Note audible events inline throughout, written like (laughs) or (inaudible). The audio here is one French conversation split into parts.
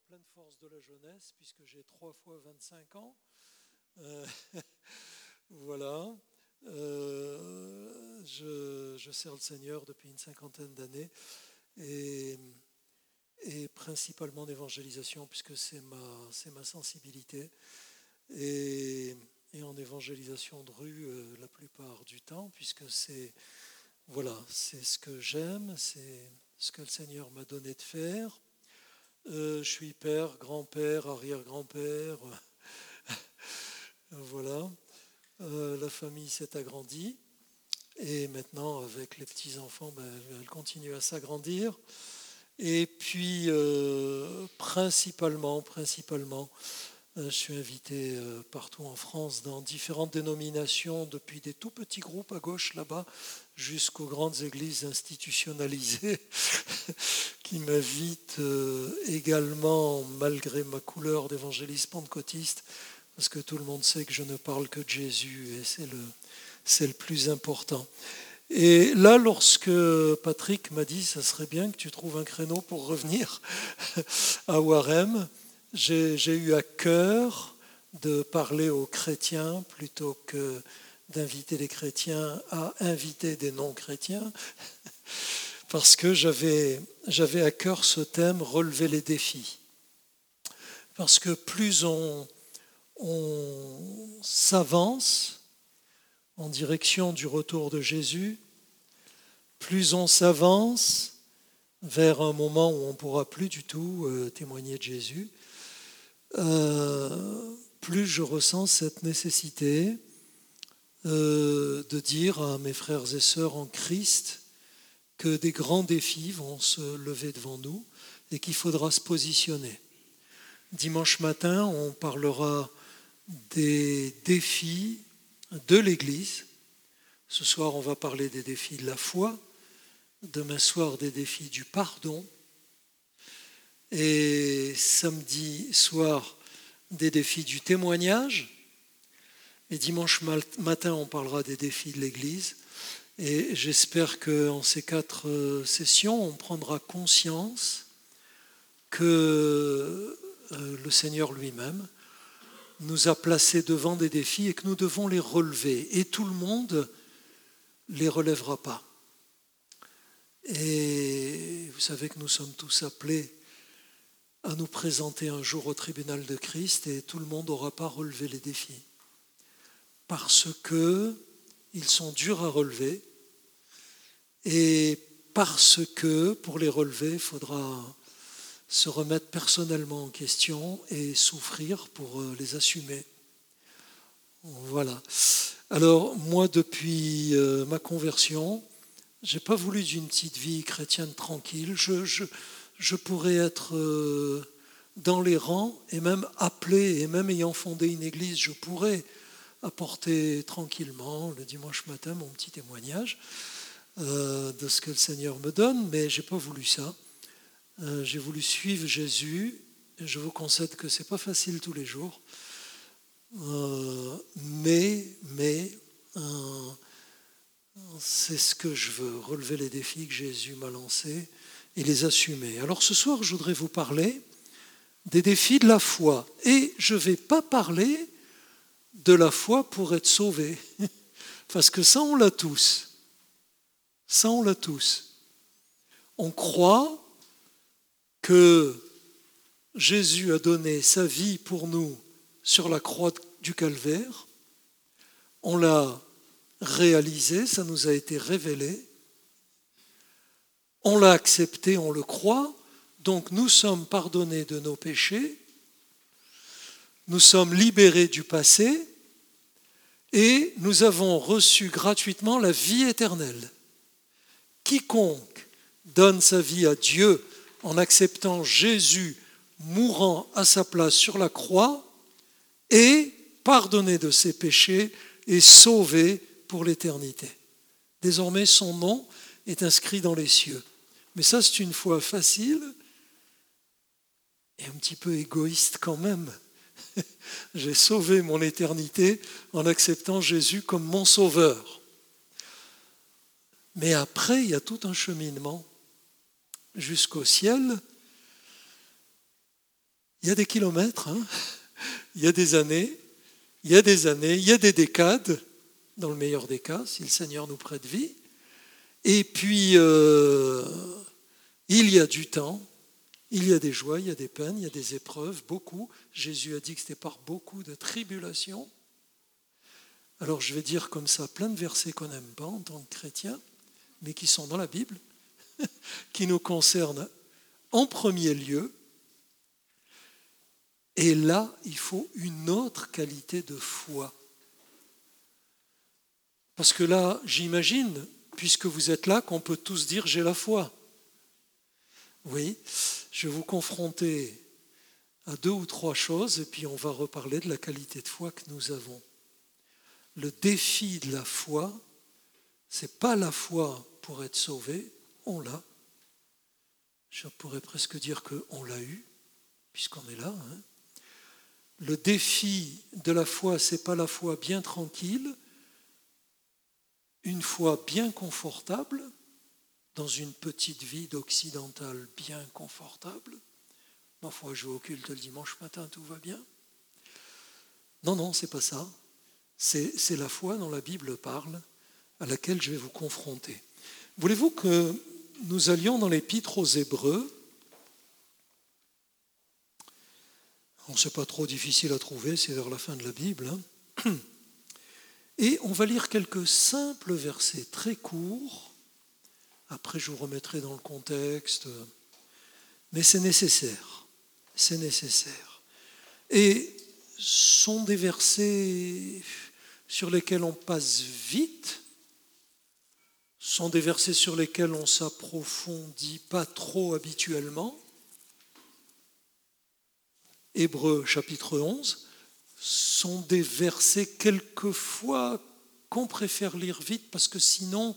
pleine force de la jeunesse, puisque j'ai trois fois 25 ans. Euh, (laughs) voilà. Euh, je, sers le Seigneur depuis une cinquantaine d'années et, et, principalement d'évangélisation, puisque c'est ma, c'est ma sensibilité. Et, en évangélisation de rue euh, la plupart du temps, puisque c'est, voilà, c'est ce que j'aime, c'est ce que le Seigneur m'a donné de faire. Euh, je suis père, grand-père, arrière-grand-père. (laughs) voilà. Euh, la famille s'est agrandie. Et maintenant, avec les petits-enfants, ben, elle continue à s'agrandir. Et puis, euh, principalement, principalement, je suis invité partout en France dans différentes dénominations, depuis des tout petits groupes à gauche là-bas jusqu'aux grandes églises institutionnalisées (laughs) qui m'invitent euh, également, malgré ma couleur d'évangéliste pentecôtiste, parce que tout le monde sait que je ne parle que de Jésus et c'est le, c'est le plus important. Et là, lorsque Patrick m'a dit, ça serait bien que tu trouves un créneau pour revenir (laughs) à Warem, j'ai, j'ai eu à cœur de parler aux chrétiens plutôt que d'inviter les chrétiens à inviter des non-chrétiens, (laughs) parce que j'avais, à cœur ce thème, relever les défis. Parce que plus on, on s'avance en direction du retour de Jésus, plus on s'avance vers un moment où on ne pourra plus du tout euh, témoigner de Jésus, euh, plus je ressens cette nécessité euh, de dire à mes frères et sœurs en Christ que des grands défis vont se lever devant nous et qu'il faudra se positionner. Dimanche matin, on parlera des défis de l'Église. Ce soir, on va parler des défis de la foi. Demain soir, des défis du pardon. Et samedi soir, des défis du témoignage. Et dimanche matin, on parlera des défis de l'Église. Et j'espère qu'en ces quatre euh, sessions, on prendra conscience que euh, le Seigneur lui-même nous a placés devant des défis et que nous devons les relever. Et tout le monde ne les relèvera pas. Et vous savez que nous sommes tous appelés à nous présenter un jour au tribunal de Christ et tout le monde n'aura pas relevé les défis parce qu'ils sont durs à relever et parce que pour les relever, il faudra se remettre personnellement en question et souffrir pour euh, les assumer. Voilà. Alors moi, depuis euh, ma conversion, j'ai pas voulu d'une petite vie chrétienne tranquille. Je, je, je pourrais être euh, dans les rangs et même appelé, et même ayant fondé une église, je pourrais apporter tranquillement le dimanche matin mon petit témoignage euh, de ce que le Seigneur me donne, mais je n'ai pas voulu ça. Euh, j'ai voulu suivre Jésus. Et je vous concède que ce n'est pas facile tous les jours. Euh, mais mais c'est ce que je veux, relever les défis que Jésus m'a lancés et les assumer. Alors ce soir, je voudrais vous parler des défis de la foi. Et je ne vais pas parler de la foi pour être sauvé. (laughs) Parce que ça, on l'a tous. Ça, on l'a tous. On croit que Jésus a donné sa vie pour nous sur la croix du calvaire. On l'a réalisé, ça nous a été révélé. On l'a accepté, on le croit. Donc nous sommes pardonnés de nos péchés. Nous sommes libérés du passé et nous avons reçu gratuitement la vie éternelle. Quiconque donne sa vie à Dieu en acceptant Jésus mourant à sa place sur la croix est pardonné de ses péchés et sauvé pour l'éternité. Désormais, son nom est inscrit dans les cieux. Mais ça, c'est une foi facile et un petit peu égoïste quand même. (laughs) J'ai sauvé mon éternité en acceptant Jésus comme mon sauveur. Mais après, il y a tout un cheminement jusqu'au ciel. Il y a des kilomètres, hein. il y a des années, il y a des années, il y a des décades, dans le meilleur des cas, si le Seigneur nous prête vie. Et puis, euh, il y a du temps, il y a des joies, il y a des peines, il y a des épreuves, beaucoup. Jésus a dit que c'était par beaucoup de tribulations. Alors je vais dire comme ça plein de versets qu'on n'aime pas en tant que chrétien, mais qui sont dans la Bible, (laughs) qui nous concernent en premier lieu. Et là, il faut une autre qualité de foi. Parce que là, j'imagine, puisque vous êtes là, qu'on peut tous dire j'ai la foi. Oui, je vais vous confronter à deux ou trois choses et puis on va reparler de la qualité de foi que nous avons. Le défi de la foi, c'est pas la foi pour être sauvé, on l'a. Je pourrais presque dire qu'on l'a eu, puisqu'on est là. Hein. Le défi de la foi, c'est pas la foi bien tranquille, une foi bien confortable, dans une petite vie d'occidental bien confortable. Ma foi, je vais au culte le dimanche matin, tout va bien. Non, non, c'est pas ça. C'est la foi dont la Bible parle, à laquelle je vais vous confronter. Voulez-vous que nous allions dans l'épître aux Hébreux? On sait pas trop difficile à trouver, c'est vers la fin de la Bible. Hein. (clears throat) Et on va lire quelques simples versets très courts. Après, je vous remettrai dans le contexte. Mais c'est nécessaire. C'est nécessaire. Et sont des versets sur lesquels on passe vite, sont des versets sur lesquels on s'approfondit pas trop habituellement. Hébreu chapitre 11 sont des versets quelquefois qu'on préfère lire vite parce que sinon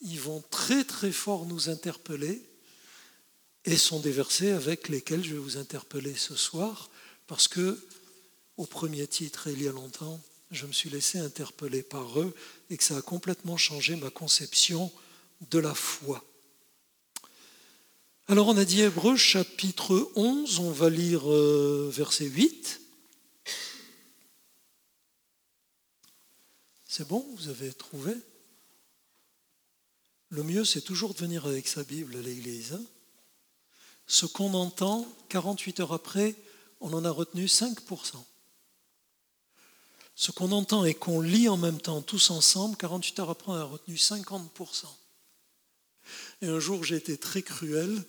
ils vont très très fort nous interpeller et sont des versets avec lesquels je vais vous interpeller ce soir parce que au premier titre il y a longtemps je me suis laissé interpeller par eux et que ça a complètement changé ma conception de la foi. Alors on a dit Hébreu chapitre 11, on va lire euh, verset 8. C'est bon, vous avez trouvé? Le mieux, c'est toujours de venir avec sa Bible à l'église. Hein. Ce qu'on entend, 48 heures après, on en a retenu 5%. Ce qu'on entend et qu'on lit en même temps tous ensemble, 48 heures après, on a retenu 50%. Et un jour, j'ai été très cruel.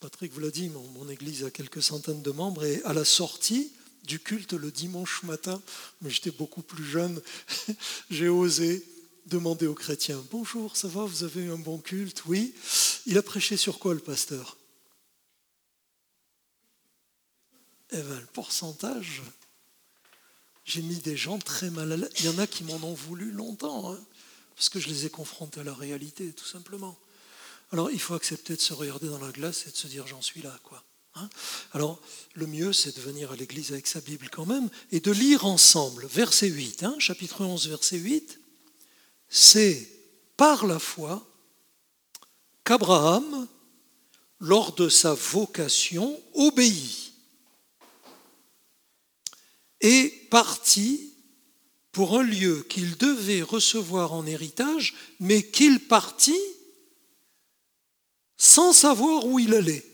Patrick vous l'a dit, mon, mon, église a quelques centaines de membres, et à la sortie du culte le dimanche matin, mais j'étais beaucoup plus jeune, (laughs) j'ai osé demander aux chrétiens, bonjour, ça va, vous avez eu un bon culte Oui. Il a prêché sur quoi le pasteur? Eh bien, le pourcentage, j'ai mis des gens très mal à l'aise. Il y en a qui m'en ont voulu longtemps, hein, parce que je les ai confrontés à la réalité, tout simplement. Alors, il faut accepter de se regarder dans la glace et de se dire, j'en suis là, quoi. Hein? Alors, le mieux, c'est de venir à l'église avec sa Bible quand même et de lire ensemble. Verset 8, hein, chapitre 11, verset 8. C'est par la foi qu'Abraham, lors de sa vocation, obéit et partit pour un lieu qu'il devait recevoir en héritage, mais qu'il partit sans savoir où il allait.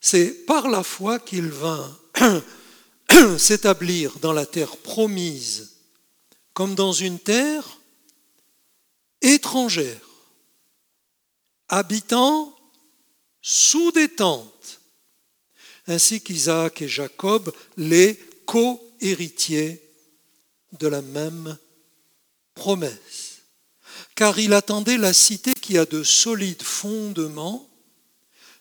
C'est par la foi qu'il vint (clears throat) s'établir dans la terre promise, comme dans une terre étrangère, habitant sous des tentes, ainsi qu'Isaac et Jacob, les co-héritiers de la même promesse. Car il attendait la cité qui a de solides fondements,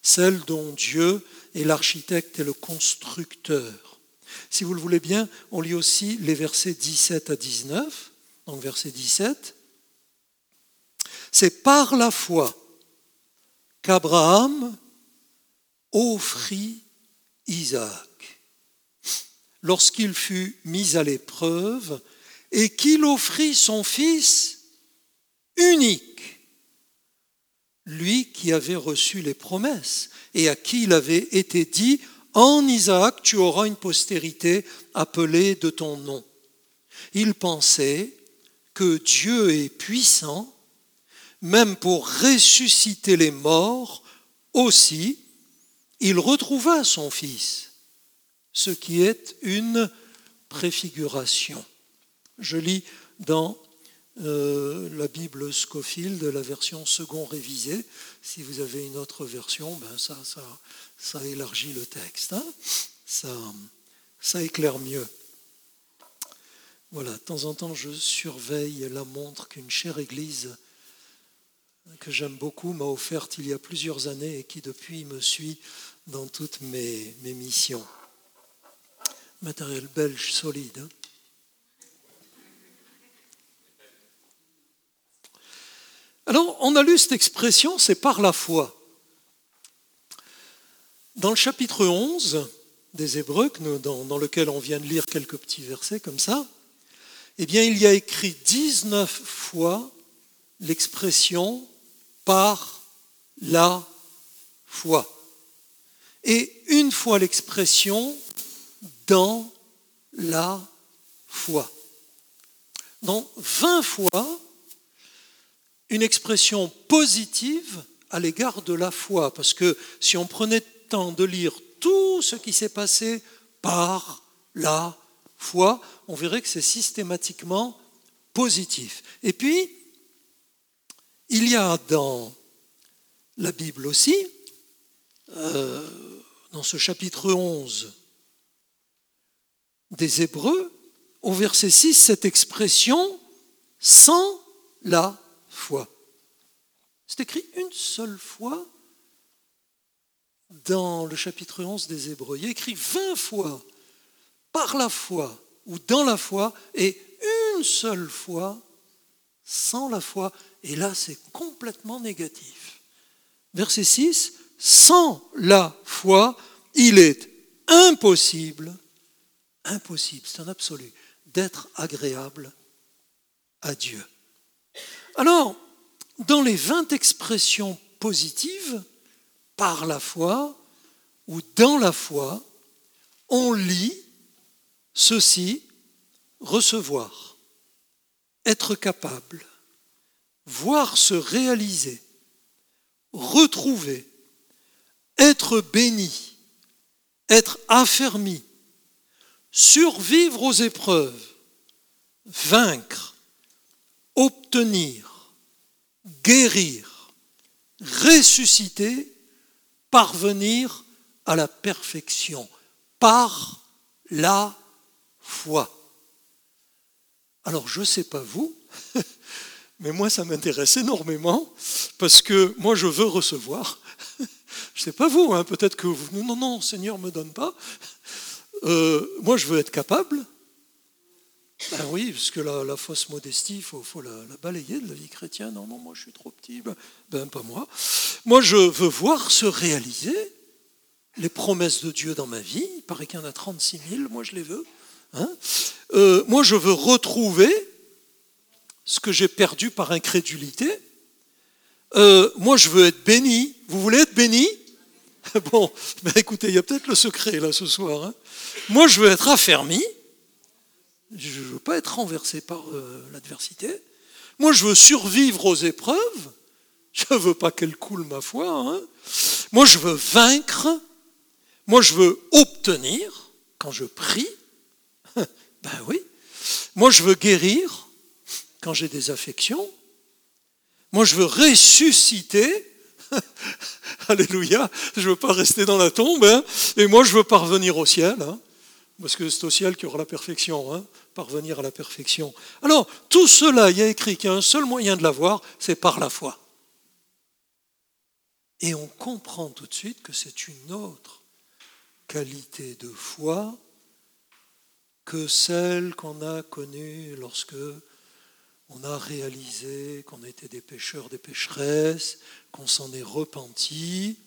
celle dont Dieu est l'architecte et le constructeur. Si vous le voulez bien, on lit aussi les versets 17 à 19. Donc verset 17. C'est par la foi qu'Abraham offrit Isaac lorsqu'il fut mis à l'épreuve et qu'il offrit son fils unique lui qui avait reçu les promesses et à qui il avait été dit, en Isaac tu auras une postérité appelée de ton nom. Il pensait que Dieu est puissant, même pour ressusciter les morts aussi, il retrouva son fils, ce qui est une préfiguration. Je lis dans euh, la Bible Scofield, la version second révisée. Si vous avez une autre version, ben ça, ça, ça élargit le texte, hein. ça, éclaire mieux. Voilà, de temps en temps, je surveille la montre qu'une chère église que j'aime beaucoup m'a offerte il y a plusieurs années et qui depuis me suit dans toutes mes, mes missions. Matériel belge solide. Hein. Alors, on a lu cette expression, c'est par la foi. Dans le chapitre 11 des Hébreux, dans, lequel on vient de lire quelques petits versets comme ça, eh bien, il y a écrit 19 fois l'expression par la foi. Et une fois l'expression dans la foi. Donc 20 fois, une expression positive à l'égard de la foi, parce que si on prenait le temps de lire tout ce qui s'est passé par la foi, on verrait que c'est systématiquement positif. Et puis, il y a dans la Bible aussi, euh, dans ce chapitre 11 des Hébreux, au verset 6, cette expression sans la C'est écrit une seule fois dans le chapitre 11 des Hébreux. Il est écrit 20 fois par la foi ou dans la foi et une seule fois sans la foi. Et là, c'est complètement négatif. Verset 6, sans la foi, il est impossible, impossible, c'est un absolu, d'être agréable à Dieu. Alors, dans les 20 expressions positives, par la foi ou dans la foi, on lit ceci, recevoir, être capable, voir se réaliser, retrouver, être béni, être affermi, survivre aux épreuves, vaincre, obtenir, guérir, ressusciter, parvenir à la perfection par la foi. Alors je ne sais pas vous, (laughs) mais moi ça m'intéresse énormément parce que moi je veux recevoir. (laughs) Je ne sais pas vous, hein, peut-être que vous, non, non, Seigneur ne me donne pas. Euh, moi je veux être capable, ben oui, parce que la, fausse modestie, il faut, la, balayer de la vie chrétienne. Non, non, moi je suis trop petit. Ben, ben, pas moi. Moi je veux voir se réaliser les promesses de Dieu dans ma vie. Il paraît qu'il y en a 36 000, moi je les veux. Hein. Euh, moi je veux retrouver ce que j'ai perdu par incrédulité. Euh, moi je veux être béni. Vous voulez être béni? (laughs) Bon, ben écoutez, il y a peut-être le secret là ce soir. Hein. Moi je veux être affermi. Je ne veux pas être renversé par euh, l'adversité. Moi, je veux survivre aux épreuves. Je ne veux pas qu'elle coule ma foi. Hein. Moi, je veux vaincre. Moi, je veux obtenir quand je prie. (laughs) Ben oui. Moi, je veux guérir quand j'ai des affections. Moi, je veux ressusciter. (laughs) Alléluia. Je ne veux pas rester dans la tombe. Hein. Et moi, je veux parvenir au ciel. Hein parce que c'est au ciel qu'il y aura la perfection, hein, parvenir à la perfection. Alors, tout cela, il y a écrit qu'il y a un seul moyen de l'avoir, c'est par la foi. Et on comprend tout de suite que c'est une autre qualité de foi que celle qu'on a connue lorsque on a réalisé qu'on était des pécheurs, des pécheresses, qu'on s'en est repenti,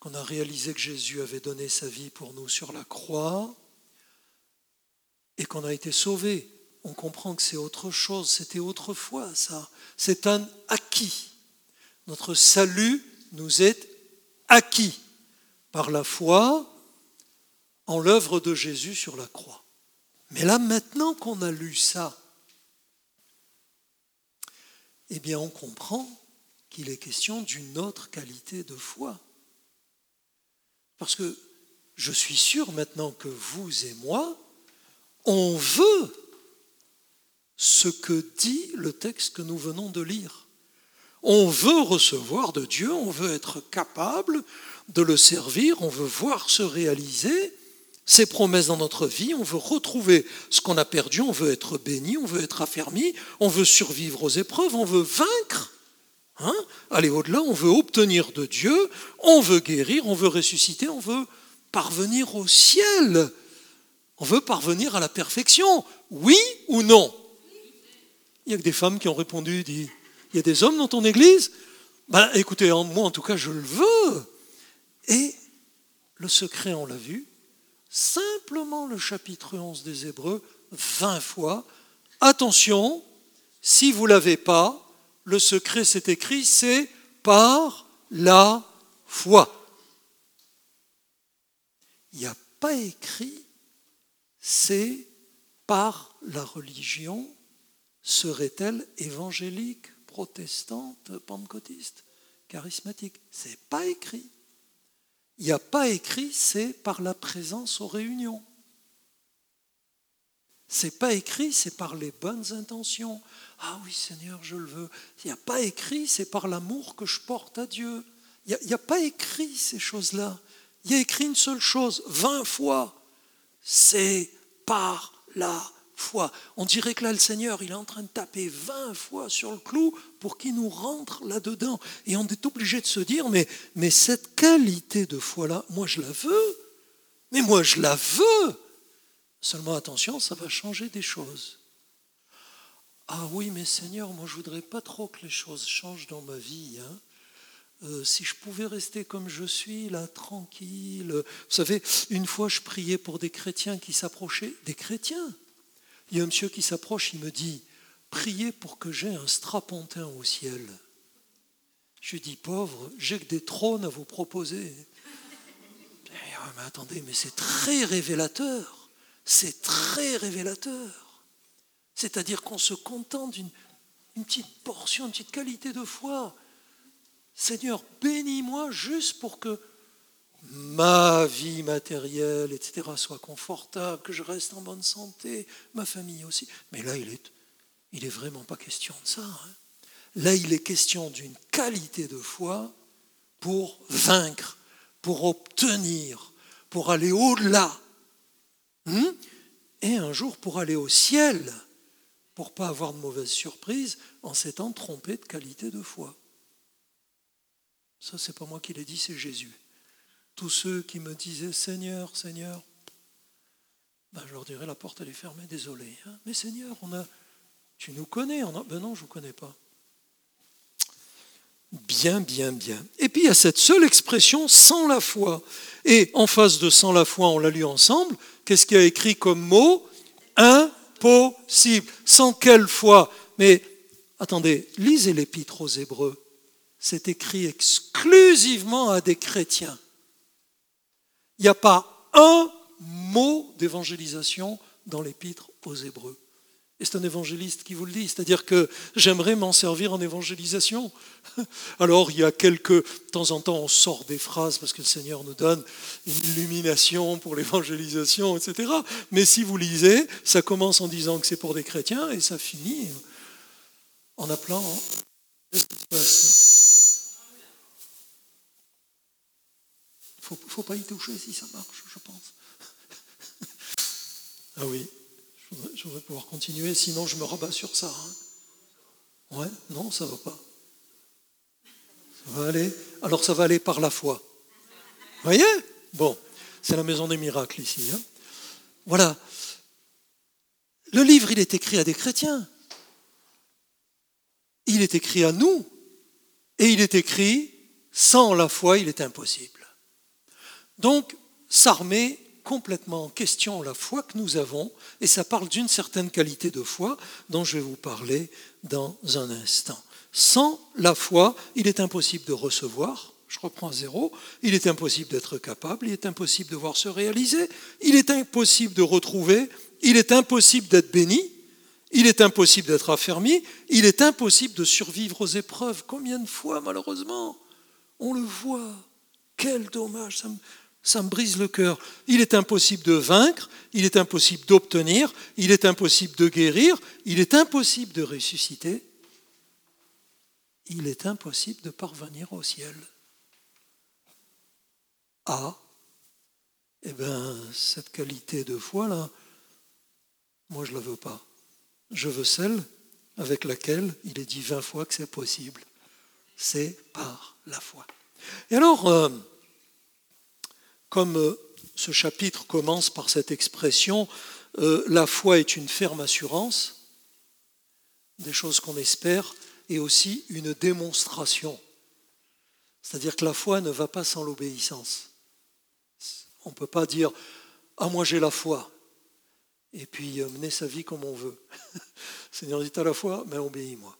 qu'on a réalisé que Jésus avait donné sa vie pour nous sur la croix, et qu'on a été sauvé. On comprend que c'est autre chose, c'était autrefois ça. C'est un acquis. Notre salut nous est acquis par la foi en l'œuvre de Jésus sur la croix. Mais là, maintenant qu'on a lu ça, eh bien, on comprend qu'il est question d'une autre qualité de foi. Parce que je suis sûr maintenant que vous et moi, on veut ce que dit le texte que nous venons de lire. On veut recevoir de Dieu, on veut être capable de le servir, on veut voir se réaliser ses promesses dans notre vie, on veut retrouver ce qu'on a perdu, on veut être béni, on veut être affermi, on veut survivre aux épreuves, on veut vaincre, hein aller au-delà, on veut obtenir de Dieu, on veut guérir, on veut ressusciter, on veut parvenir au ciel, on veut parvenir à la perfection, oui ou non? Il y a que des femmes qui ont répondu, dit, il y a des hommes dans ton église? Ben écoutez, moi en tout cas je le veux. Et le secret, on l'a vu, simplement le chapitre 11 des Hébreux 20 fois. Attention, si vous ne l'avez pas, le secret c'est écrit, c'est par la foi. Il n'y a pas écrit c'est par la religion serait-elle évangélique, protestante, pentecôtiste, charismatique C'est pas écrit. Il n'y a pas écrit c'est par la présence aux réunions. C'est pas écrit c'est par les bonnes intentions. Ah oui Seigneur, je le veux. Il n'y a pas écrit c'est par l'amour que je porte à Dieu. Il n'y a, a, pas écrit ces choses-là. Il y a écrit une seule chose, vingt fois. C'est par la foi. On dirait que là, le Seigneur, il est en train de taper 20 fois sur le clou pour qu'il nous rentre là-dedans. Et on est obligé de se dire, mais, cette qualité de foi-là, moi je la veux. Mais moi je la veux. Seulement attention, ça va changer des choses. Ah oui, mais Seigneur, moi je voudrais pas trop que les choses changent dans ma vie. Hein. Euh, si je pouvais rester comme je suis, là, tranquille. Vous savez, une fois, je priais pour des chrétiens qui s'approchaient, des chrétiens, il y a un monsieur qui s'approche, il me dit Priez pour que j'ai un strapontin au ciel. Je lui dis Pauvre, j'ai que des trônes à vous proposer. Ah, mais attendez, mais c'est très révélateur. C'est très révélateur. C'est-à-dire qu'on se contente d'une petite portion, une petite qualité de foi. Seigneur, bénis-moi juste pour que ma vie matérielle, etc., soit confortable, que je reste en bonne santé, ma famille aussi. Mais là, il est, il est vraiment pas question de ça. Hein. Là, il est question d'une qualité de foi pour vaincre, pour obtenir, pour aller au-delà. Hein, et un jour pour aller au ciel, pour pas avoir de mauvaises surprises en s'étant trompé de qualité de foi. Ça, c'est pas moi qui l'ai dit, c'est Jésus tous ceux qui me disaient Seigneur, Seigneur, ben, je leur dirais la porte elle est fermée, désolé. Hein. Mais Seigneur, on a, tu nous connais, ben non, je ne vous connais pas. Bien, bien, bien. Et puis il y a cette seule expression sans la foi. Et en face de sans la foi, on l'a lu ensemble, qu'est-ce qu'il y a écrit comme mot? Impossible. Sans quelle foi? Mais attendez, lisez l'épître aux Hébreux. C'est écrit exclusivement à des chrétiens. Il n'y a pas un mot d'évangélisation dans l'épître aux Hébreux. Et c'est un évangéliste qui vous le dit, c'est-à-dire que j'aimerais m'en servir en évangélisation. (laughs) Alors il y a quelques, de temps en temps on sort des phrases parce que le Seigneur nous donne une illumination pour l'évangélisation, etc. Mais si vous lisez, ça commence en disant que c'est pour des chrétiens et ça finit en appelant... Qu'est-ce qui se passe Ne faut pas y toucher si ça marche, je pense. ah oui, je voudrais, pouvoir continuer, sinon je me rabats sur ça. Hein. Ouais, non, ça va pas. Ça va aller. Alors ça va aller par la foi. Vous voyez? Bon, c'est la maison des miracles ici. Hein. voilà. Le livre, il est écrit à des chrétiens. Il est écrit à nous. Et il est écrit, sans la foi, il est impossible. Donc, ça remet complètement en question la foi que nous avons, et ça parle d'une certaine qualité de foi dont je vais vous parler dans un instant. Sans la foi, il est impossible de recevoir, je reprends zéro, il est impossible d'être capable, il est impossible de voir se réaliser, il est impossible de retrouver, il est impossible d'être béni, il est impossible d'être affermi, il est impossible de survivre aux épreuves. Combien de fois, malheureusement, on le voit? Quel dommage, ça me, ça me brise le cœur. Il est impossible de vaincre, il est impossible d'obtenir, il est impossible de guérir, il est impossible de ressusciter, il est impossible de parvenir au ciel. Ah, eh bien, cette qualité de foi-là, moi je ne la veux pas. Je veux celle avec laquelle il est dit vingt fois que c'est possible. C'est par la foi. Et alors, euh, comme euh, ce chapitre commence par cette expression, euh, la foi est une ferme assurance, des choses qu'on espère, et aussi une démonstration. C'est-à-dire que la foi ne va pas sans l'obéissance. On ne peut pas dire Ah, moi j'ai la foi, et puis euh, mener sa vie comme on veut. (laughs) Seigneur dit à la foi, mais obéis-moi.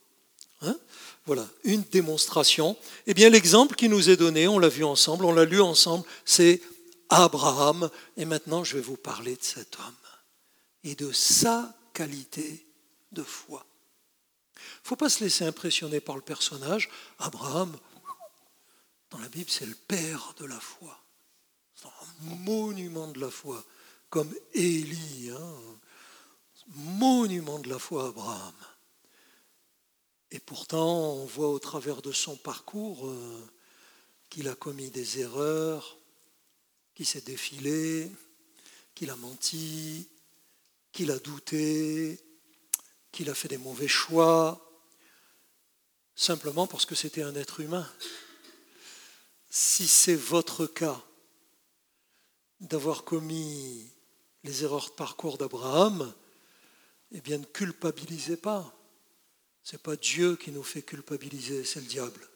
Hein? Voilà, une démonstration. Eh bien, l'exemple qui nous est donné, on l'a vu ensemble, on l'a lu ensemble, c'est Abraham. Et maintenant, je vais vous parler de cet homme et de sa qualité de foi. Il ne faut pas se laisser impressionner par le personnage. Abraham, dans la Bible, c'est le père de la foi. C'est un monument de la foi, comme Élie, hein. monument de la foi, Abraham. Et pourtant, on voit au travers de son parcours euh, qu'il a commis des erreurs, qu'il s'est défilé, qu'il a menti, qu'il a douté, qu'il a fait des mauvais choix, simplement parce que c'était un être humain. Si c'est votre cas d'avoir commis les erreurs de parcours d'Abraham, eh bien ne culpabilisez pas. Ce n'est pas Dieu qui nous fait culpabiliser, c'est le diable.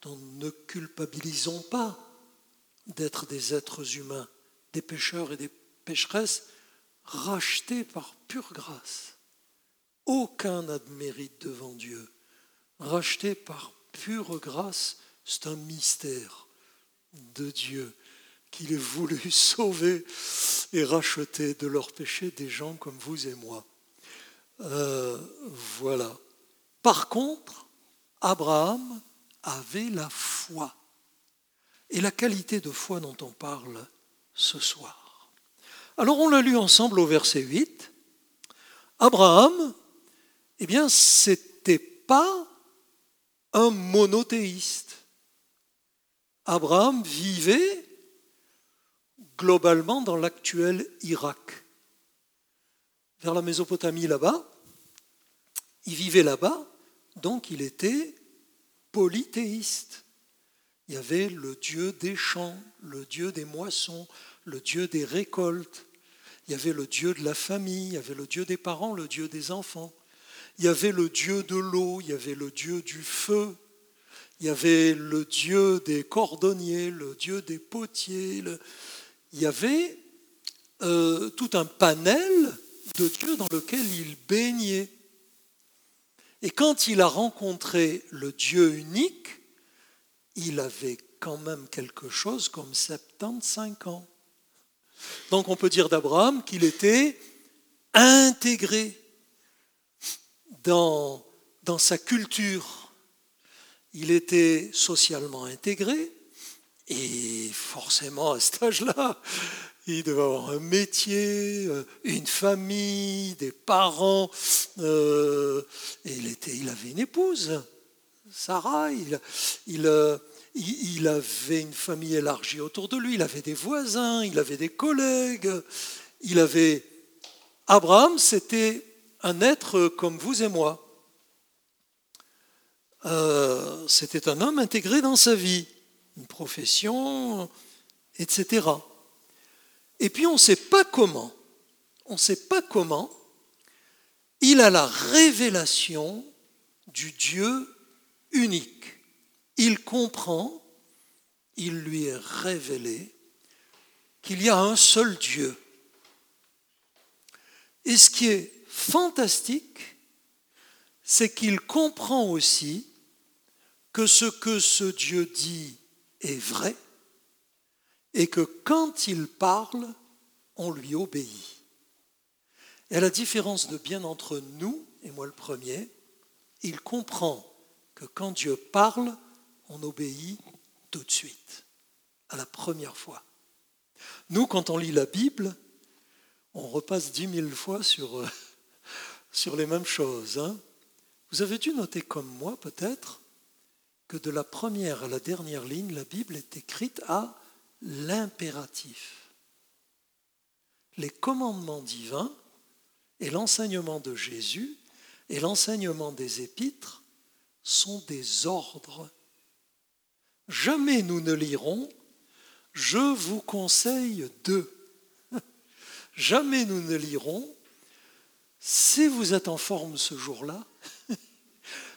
Donc ne culpabilisons pas d'être des êtres humains, des pécheurs et des pécheresses rachetés par pure grâce. Aucun n'a de mérite devant Dieu. Rachetés par pure grâce, c'est un mystère de Dieu qu'il ait voulu (laughs) sauver et racheter de leurs péchés des gens comme vous et moi. Euh, voilà. Par contre, Abraham avait la foi. Et la qualité de foi dont on parle ce soir. Alors on l'a lu ensemble au verset 8. Abraham, eh bien, c'était pas un monothéiste. Abraham vivait globalement dans l'actuel Irak. Vers la Mésopotamie là-bas, il vivait là-bas, donc il était polythéiste. Il y avait le Dieu des champs, le Dieu des moissons, le Dieu des récoltes. Il y avait le Dieu de la famille, il y avait le Dieu des parents, le Dieu des enfants. Il y avait le Dieu de l'eau, il y avait le Dieu du feu. Il y avait le Dieu des cordonniers, le Dieu des potiers. Il y avait euh, tout un panel de dieux dans lequel il baignait. Et quand il a rencontré le Dieu unique, il avait quand même quelque chose comme 75 ans. Donc on peut dire d'Abraham qu'il était intégré dans, dans sa culture. Il était socialement intégré et forcément à cet âge-là, il devait avoir un métier, euh, une famille, des parents. Euh, et il, était, il avait une épouse, Sarah. Euh, il, avait une famille élargie autour de lui. Il avait des voisins, il avait des collègues. Il avait. Abraham, c'était un être comme vous et moi. c'était un homme intégré dans sa vie, une profession, etc. Et puis on ne sait pas comment, on ne sait pas comment, il a la révélation du Dieu unique. Il comprend, il lui est révélé qu'il y a un seul Dieu. Et ce qui est fantastique, c'est qu'il comprend aussi que ce que ce Dieu dit est vrai et que quand il parle, on lui obéit. Et à la différence de bien entre nous, et moi le premier, il comprend quand Dieu parle, on obéit tout de suite, à la première fois. Nous, quand on lit la Bible, on repasse dix mille fois sur, euh, (laughs) les mêmes choses. Hein. Vous avez dû noter comme moi, peut-être, que de la première à la dernière ligne, la Bible est écrite à l'impératif. Les commandements divins et l'enseignement de Jésus et l'enseignement des épîtres sont des ordres. Jamais nous ne lirons Je vous conseille de. (laughs) Jamais nous ne lirons Si vous êtes en forme ce jour-là, (laughs)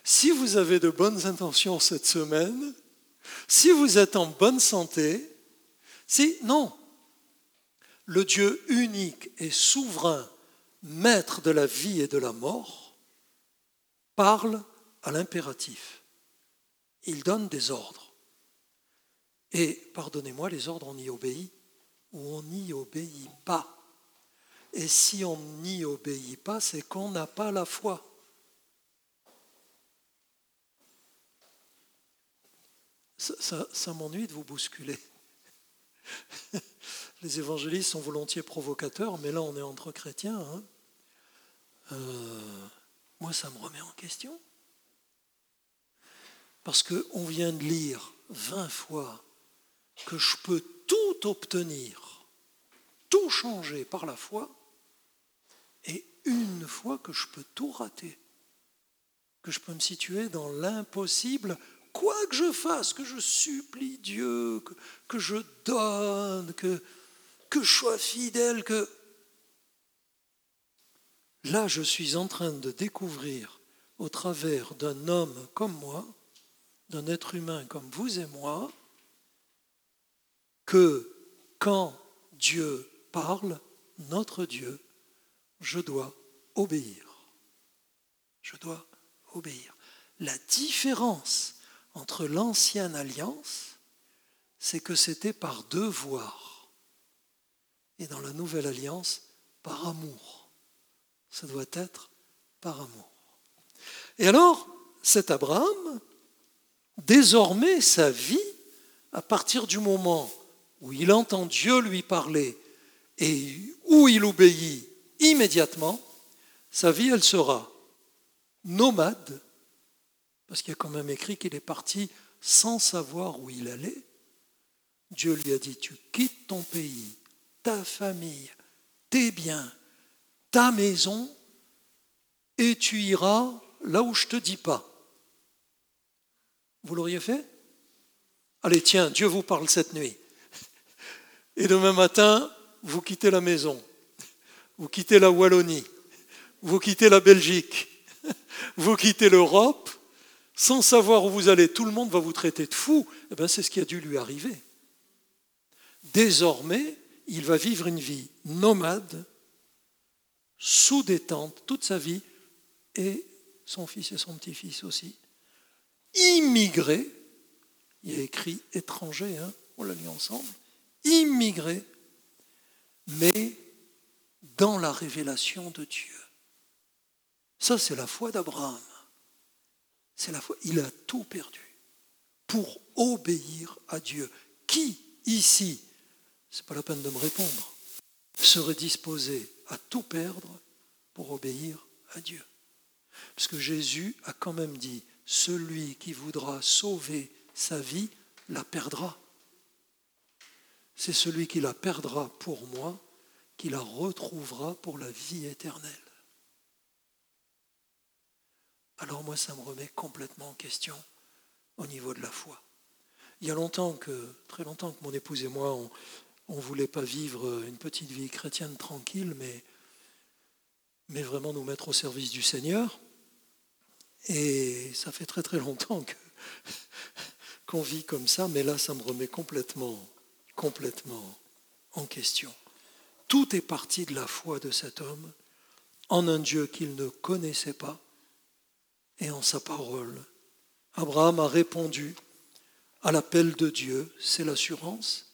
si vous avez de bonnes intentions cette semaine, si vous êtes en bonne santé, si, non, le Dieu unique et souverain, maître de la vie et de la mort, parle à l'impératif. Il donne des ordres. Et, pardonnez-moi, les ordres, on y obéit ou on n'y obéit pas. Et si on n'y obéit pas, c'est qu'on n'a pas la foi. Ça, m'ennuie de vous bousculer. (laughs) Les évangélistes sont volontiers provocateurs, mais là on est entre chrétiens. Hein. Euh, moi, ça me remet en question. Parce qu'on vient de lire 20 fois que je peux tout obtenir, tout changer par la foi, et une fois que je peux tout rater, que je peux me situer dans l'impossible, quoi que je fasse, que je supplie Dieu, que, je donne, que, que je sois fidèle, que... Là, je suis en train de découvrir au travers d'un homme comme moi, d'un être humain comme vous et moi, que quand Dieu parle, notre Dieu, je dois obéir. Je dois obéir. La différence entre l'ancienne alliance, c'est que c'était par devoir. Et dans la nouvelle alliance, par amour. Ça doit être par amour. Et alors, cet Abraham, désormais, sa vie, à partir du moment où il entend Dieu lui parler et où il obéit immédiatement, sa vie, elle sera nomade, parce qu'il y a quand même écrit qu'il est parti sans savoir où il allait. Dieu lui a dit, tu quittes ton pays, ta famille, tes biens, ta maison, et tu iras là où je ne te dis pas. Vous l'auriez fait? Allez, tiens, Dieu vous parle cette nuit. Et demain matin, vous quittez la maison, vous quittez la Wallonie, vous quittez la Belgique, vous quittez l'Europe, sans savoir où vous allez, tout le monde va vous traiter de fou. Eh bien, c'est ce qui a dû lui arriver. Désormais, il va vivre une vie nomade, sous détente, toute sa vie, et son fils et son petit-fils aussi. Immigré, il y a écrit étranger, hein, on l'a lu ensemble, immigré, mais dans la révélation de Dieu. Ça, c'est la foi d'Abraham. C'est la foi. Il a tout perdu pour obéir à Dieu. Qui ici, c'est pas la peine de me répondre, serait disposé à tout perdre pour obéir à Dieu? Parce que Jésus a quand même dit, celui qui voudra sauver sa vie la perdra. C'est celui qui la perdra pour moi qui la retrouvera pour la vie éternelle. Alors moi, ça me remet complètement en question au niveau de la foi. Il y a longtemps que, très longtemps que mon épouse et moi, on ne voulait pas vivre une petite vie chrétienne tranquille, mais, mais vraiment nous mettre au service du Seigneur. Et ça fait très très longtemps (laughs) qu'on vit comme ça, mais là, ça me remet complètement, complètement en question. Tout est parti de la foi de cet homme en un Dieu qu'il ne connaissait pas, et en sa parole. Abraham a répondu à l'appel de Dieu, c'est l'assurance,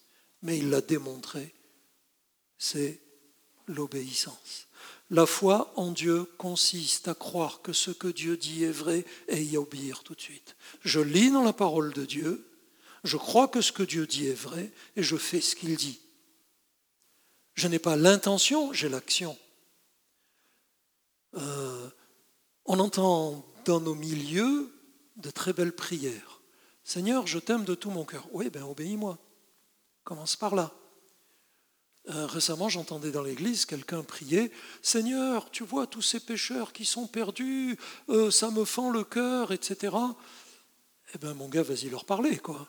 mais il l'a démontré, c'est l'obéissance. La foi en Dieu consiste à croire que ce que Dieu dit est vrai et y obéir tout de suite. Je lis dans la parole de Dieu, je crois que ce que Dieu dit est vrai et je fais ce qu'il dit. Je n'ai pas l'intention, j'ai l'action. Euh, on entend dans nos milieux de très belles prières. Seigneur, je t'aime de tout mon cœur. Oui, ben obéis-moi. Commence par là. Euh, récemment, j'entendais dans l'église quelqu'un prier Seigneur, tu vois tous ces pécheurs qui sont perdus, euh, ça me fend le cœur, etc. Eh bien, mon gars, vas-y leur parler, quoi.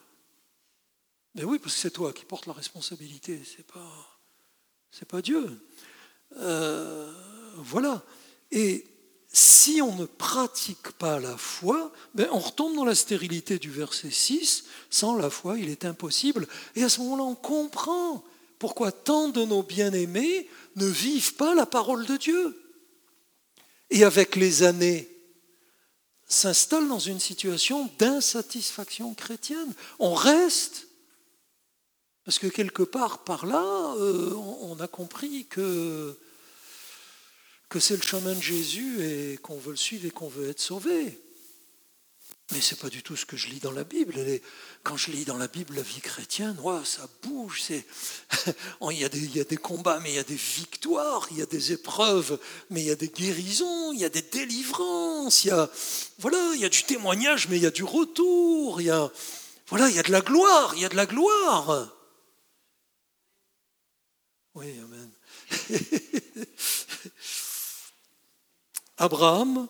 Mais oui, parce que c'est toi qui portes la responsabilité, c'est pas, pas Dieu. Euh, voilà. Et si on ne pratique pas la foi, ben on retombe dans la stérilité du verset 6. Sans la foi, il est impossible. Et à ce moment-là, on comprend pourquoi tant de nos bien-aimés ne vivent pas la parole de Dieu? Et avec les années, s'installent dans une situation d'insatisfaction chrétienne. On reste, parce que quelque part par là, euh, on a compris que que c'est le chemin de Jésus et qu'on veut le suivre et qu'on veut être sauvé. Mais ce n'est pas du tout ce que je lis dans la Bible. Quand je lis dans la Bible la vie chrétienne, ça bouge. il, y a des, combats, mais il y a des victoires, il y a des épreuves, mais il y a des guérisons, il y a des délivrances, il y a, voilà, il y a du témoignage, mais il y a du retour, il y a, il y a de la gloire, il y a de la gloire. Oui, Amen. Abraham,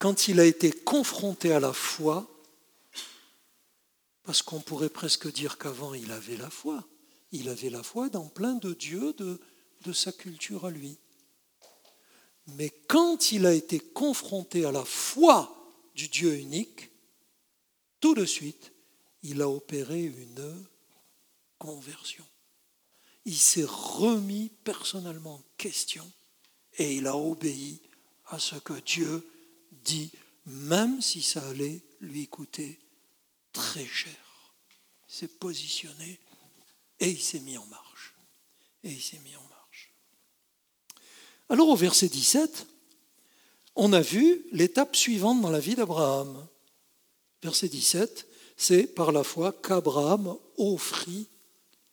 quand il a été confronté à la foi, parce qu'on pourrait presque dire qu'avant il avait la foi, il avait la foi dans plein de dieux de, de sa culture à lui. Mais quand il a été confronté à la foi du Dieu unique, tout de suite, il a opéré une conversion. Il s'est remis personnellement en question et il a obéi à ce que Dieu dit, même si ça allait lui coûter très cher. Il s'est positionné et il s'est mis en marche. Et il s'est mis en marche. Alors au verset 17, on a vu l'étape suivante dans la vie d'Abraham. Verset 17, c'est par la foi qu'Abraham offrit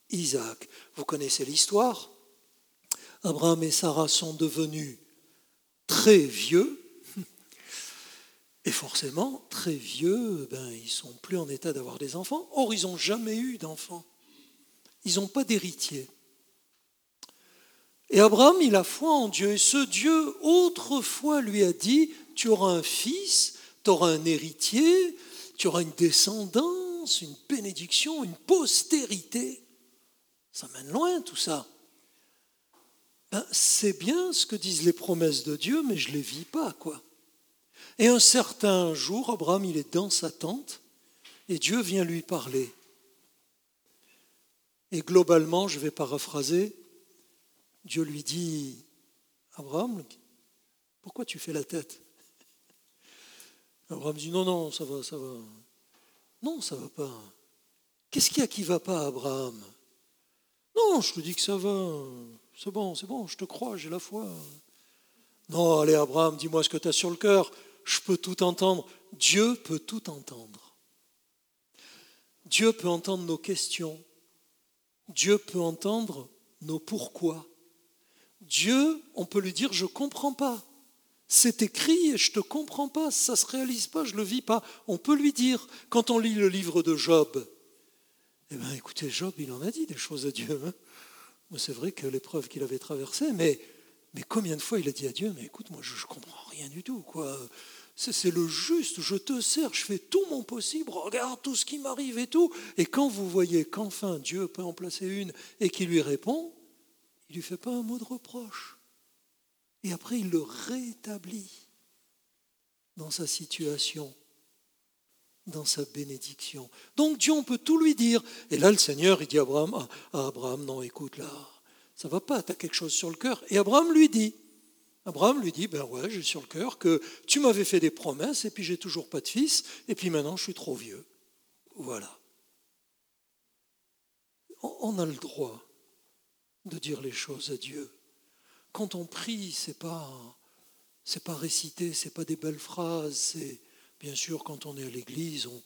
Isaac. Vous connaissez l'histoire? Abraham et Sarah sont devenus très vieux, et forcément, très vieux, ben, ils sont plus en état d'avoir des enfants. Or, ils n'ont jamais eu d'enfants. Ils n'ont pas d'héritier. Et Abraham, il a foi en Dieu. Et ce Dieu, autrefois, lui a dit, tu auras un fils, tu auras un héritier, tu auras une descendance, une bénédiction, une postérité. Ça mène loin tout ça. Ben, c'est bien ce que disent les promesses de Dieu, mais je ne les vis pas, quoi. Et un certain jour, Abraham, il est dans sa tente, et Dieu vient lui parler. Et globalement, je vais paraphraser, Dieu lui dit, Abraham, pourquoi tu fais la tête? Abraham dit, non, non, ça va, ça va. Non, ça va pas. Qu'est-ce qu'il y a qui va pas, Abraham? Non, je te dis que ça va. C'est bon, c'est bon, je te crois, j'ai la foi. Non, allez, Abraham, dis-moi ce que tu as sur le cœur. Je peux tout entendre. Dieu peut tout entendre. Dieu peut entendre nos questions. Dieu peut entendre nos pourquoi. Dieu, on peut lui dire, je ne comprends pas. C'est écrit et je ne te comprends pas, ça ne se réalise pas, je ne le vis pas. On peut lui dire, quand on lit le livre de Job, eh bien écoutez, Job, il en a dit des choses à Dieu. Hein c'est vrai que l'épreuve qu'il avait traversée, mais, combien de fois il a dit à Dieu, mais écoute, moi je ne comprends rien du tout, quoi. C'est le juste, je te sers, je fais tout mon possible, regarde tout ce qui m'arrive et tout. Et quand vous voyez qu'enfin Dieu peut en placer une et qu'il lui répond, il ne lui fait pas un mot de reproche. Et après, il le rétablit dans sa situation dans sa bénédiction. Donc Dieu, on peut tout lui dire. Et là, le Seigneur, il dit à Abraham, ah, Abraham, non, écoute, là, ça va pas, tu as quelque chose sur le cœur. Et Abraham lui dit, Abraham lui dit, ben ouais, j'ai sur le cœur que tu m'avais fait des promesses et puis j'ai toujours pas de fils et puis maintenant je suis trop vieux. Voilà. On a le droit de dire les choses à Dieu. Quand on prie, c'est pas c'est pas réciter, c'est pas des belles phrases, bien sûr quand on est à l'église, on,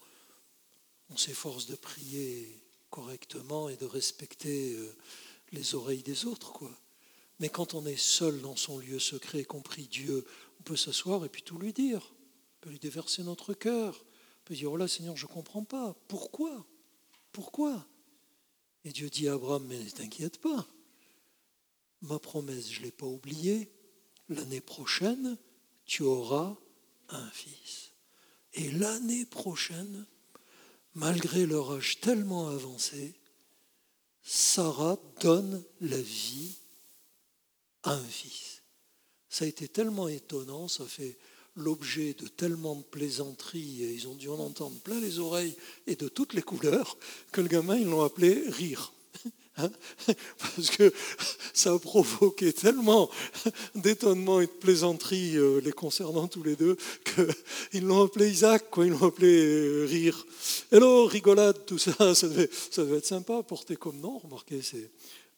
on s'efforce de prier correctement et de respecter euh, les oreilles des autres, quoi. Mais quand on est seul dans son lieu secret prie Dieu, on peut s'asseoir et puis tout lui dire. On peut lui déverser notre cœur. On peut dire, oh là Seigneur, je ne comprends pas. Pourquoi? Pourquoi? Et Dieu dit à Abraham, mais ne t'inquiète pas. Ma promesse, je ne l'ai pas oubliée. L'année prochaine, tu auras un fils. Et l'année prochaine, malgré leur âge tellement avancé, Sarah donne la vie un fils. Ça a été tellement étonnant, ça fait l'objet de tellement de plaisanteries, et ils ont dû en entendre plein les oreilles et de toutes les couleurs, que le gamin, ils l'ont appelé rire. (laughs) Hein? Parce que ça a provoqué tellement d'étonnement et de plaisanteries euh, les concernant tous les deux qu'ils l'ont appelé Isaac, quoi, ils l'ont appelé euh, rire. Hello, rigolade, tout ça, (laughs) ça devait, être sympa porter comme nom, remarquez, c'est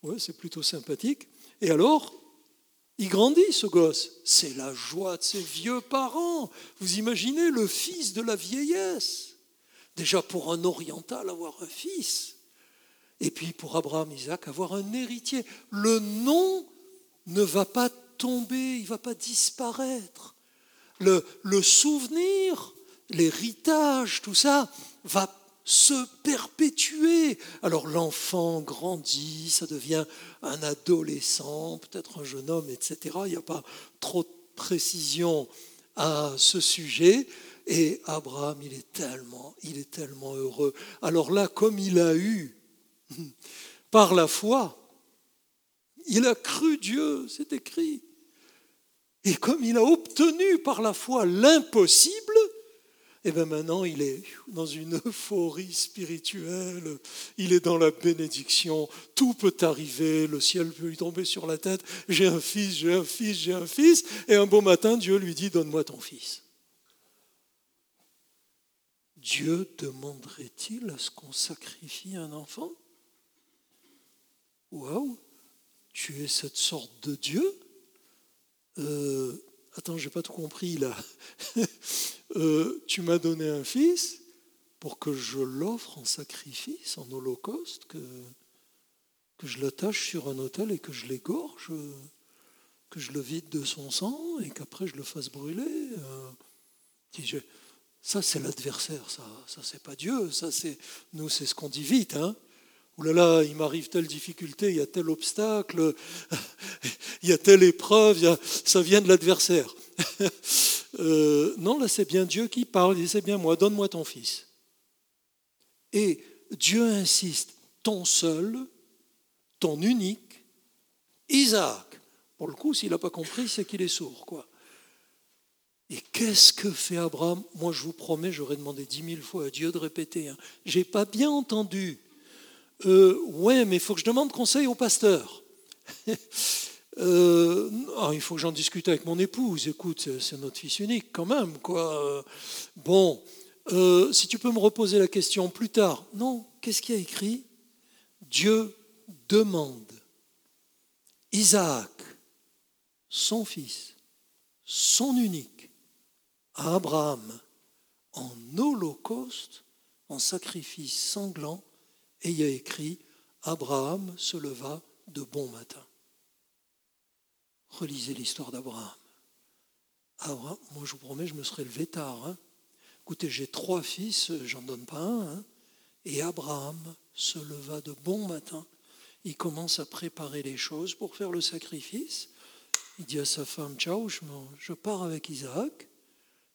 ouais, plutôt sympathique. Et alors, il grandit, ce gosse. C'est la joie de ses vieux parents. Vous imaginez le fils de la vieillesse. Déjà pour un oriental, avoir un fils. Et puis pour Abraham, Isaac, avoir un héritier. Le nom ne va pas tomber, il ne va pas disparaître. Le, le souvenir, l'héritage, tout ça va se perpétuer. Alors l'enfant grandit, ça devient un adolescent, peut-être un jeune homme, etc. Il n'y a pas trop de précision à ce sujet. Et Abraham, il est tellement, il est tellement heureux. Alors là, comme il a eu (laughs) par la foi, il a cru Dieu, c'est écrit. Et comme il a obtenu par la foi l'impossible, et eh bien maintenant il est dans une euphorie spirituelle, il est dans la bénédiction, tout peut arriver, le ciel peut lui tomber sur la tête, j'ai un fils, j'ai un fils, j'ai un fils, et un beau matin Dieu lui dit, donne-moi ton fils. Dieu demanderait-il à ce qu'on sacrifie un enfant? Waouh, tu es cette sorte de Dieu? Euh, Attends, je n'ai pas tout compris là. (laughs) Euh, tu m'as donné un fils pour que je l'offre en sacrifice, en holocauste, que, que je l'attache sur un autel et que je l'égorge, que je le vide de son sang et qu'après je le fasse brûler. Euh, ça, c'est l'adversaire, ça, ça c'est pas Dieu, ça c'est nous, c'est ce qu'on dit vite. Hein Ouh là là, il m'arrive telle difficulté, il y a tel obstacle, (laughs) il y a telle épreuve, ça vient de l'adversaire. (laughs) Euh, non, là c'est bien Dieu qui parle, il dit c'est bien moi, donne-moi ton fils. Et Dieu insiste, ton seul, ton unique, Isaac. Pour le coup, s'il n'a pas compris, c'est qu'il est sourd, quoi. Et qu'est-ce que fait Abraham? Moi, je vous promets, j'aurais demandé dix mille fois à Dieu de répéter. Hein. J'ai pas bien entendu. Euh, ouais, mais il faut que je demande conseil au pasteur. (laughs) Euh, il faut que j'en discute avec mon épouse. Écoute, c'est notre fils unique quand même. Bon, euh, si tu peux me reposer la question plus tard. Non, qu'est-ce qu'il y a écrit? Dieu demande Isaac, son fils, son unique, à Abraham en holocauste, en sacrifice sanglant et il y a écrit Abraham se leva de bon matin. Relisez l'histoire d'Abraham. moi, je vous promets, je me serais levé tard. Hein. Écoutez, j'ai trois fils, j'en donne pas un. Hein. Et Abraham se leva de bon matin. Il commence à préparer les choses pour faire le sacrifice. Il dit à sa femme, ciao, je pars avec Isaac.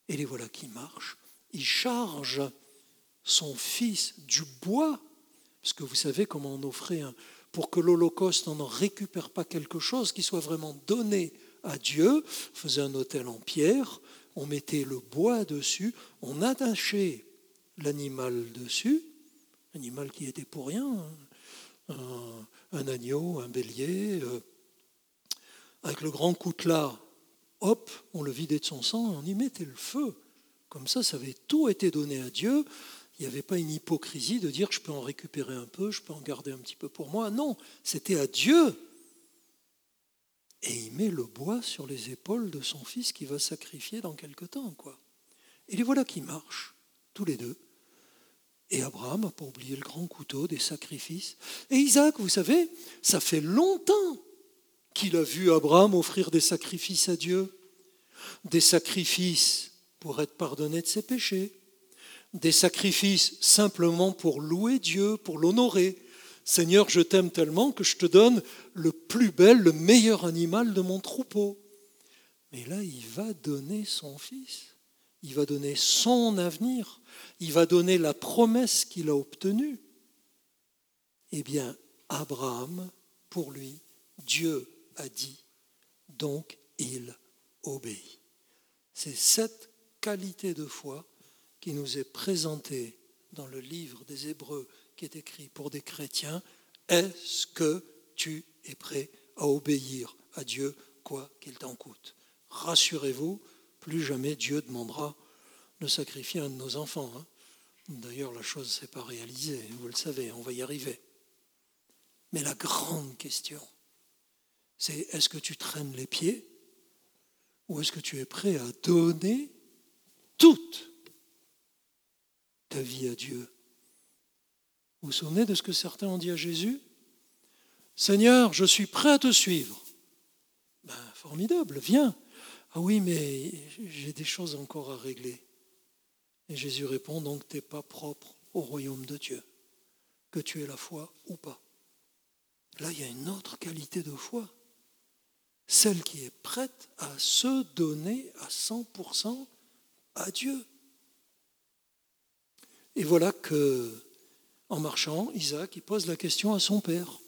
Et les voilà qui marchent. Il charge son fils du bois parce que vous savez comment on offrait un, pour que l'Holocauste n'en récupère pas quelque chose qui soit vraiment donné à Dieu. On faisait un autel en pierre, on mettait le bois dessus, on attachait l'animal dessus, animal qui était pour rien, hein. un, agneau, un bélier, euh, avec le grand coutelas hop, on le vidait de son sang et on y mettait le feu. Comme ça, ça avait tout été donné à Dieu. Il n'y avait pas une hypocrisie de dire je peux en récupérer un peu, je peux en garder un petit peu pour moi. Non, c'était à Dieu. Et il met le bois sur les épaules de son fils qui va sacrifier dans quelque temps. quoi. Et les voilà qui marchent, tous les deux. Et Abraham n'a pas oublié le grand couteau des sacrifices. Et Isaac, vous savez, ça fait longtemps qu'il a vu Abraham offrir des sacrifices à Dieu. Des sacrifices pour être pardonné de ses péchés. Des sacrifices simplement pour louer Dieu, pour l'honorer. Seigneur, je t'aime tellement que je te donne le plus bel, le meilleur animal de mon troupeau. Mais là, il va donner son fils. Il va donner son avenir il va donner la promesse qu'il a obtenue. Eh bien, Abraham, pour lui, Dieu a dit, donc il obéit. C'est cette qualité de foi qui nous est présentée dans le livre des Hébreux qui est écrit pour des chrétiens. Est-ce que tu es prêt à obéir à Dieu quoi qu'il t'en coûte? Rassurez-vous, plus jamais Dieu demandera de sacrifier un de nos enfants. Hein. D'ailleurs, la chose ne s'est pas réalisée, vous le savez, on va y arriver. Mais la grande question, c'est est-ce que tu traînes les pieds ou est-ce que tu es prêt à donner toute ta vie à Dieu Vous vous souvenez de ce que certains ont dit à Jésus? Seigneur, je suis prêt à te suivre. Ben, formidable, viens. Ah oui, mais j'ai des choses encore à régler. Et Jésus répond, donc tu n'es pas propre au royaume de Dieu, que tu aies la foi ou pas. Là, il y a une autre qualité de foi, celle qui est prête à se donner à 100% à Dieu. Et voilà que, en marchant, Isaac il pose la question à son père.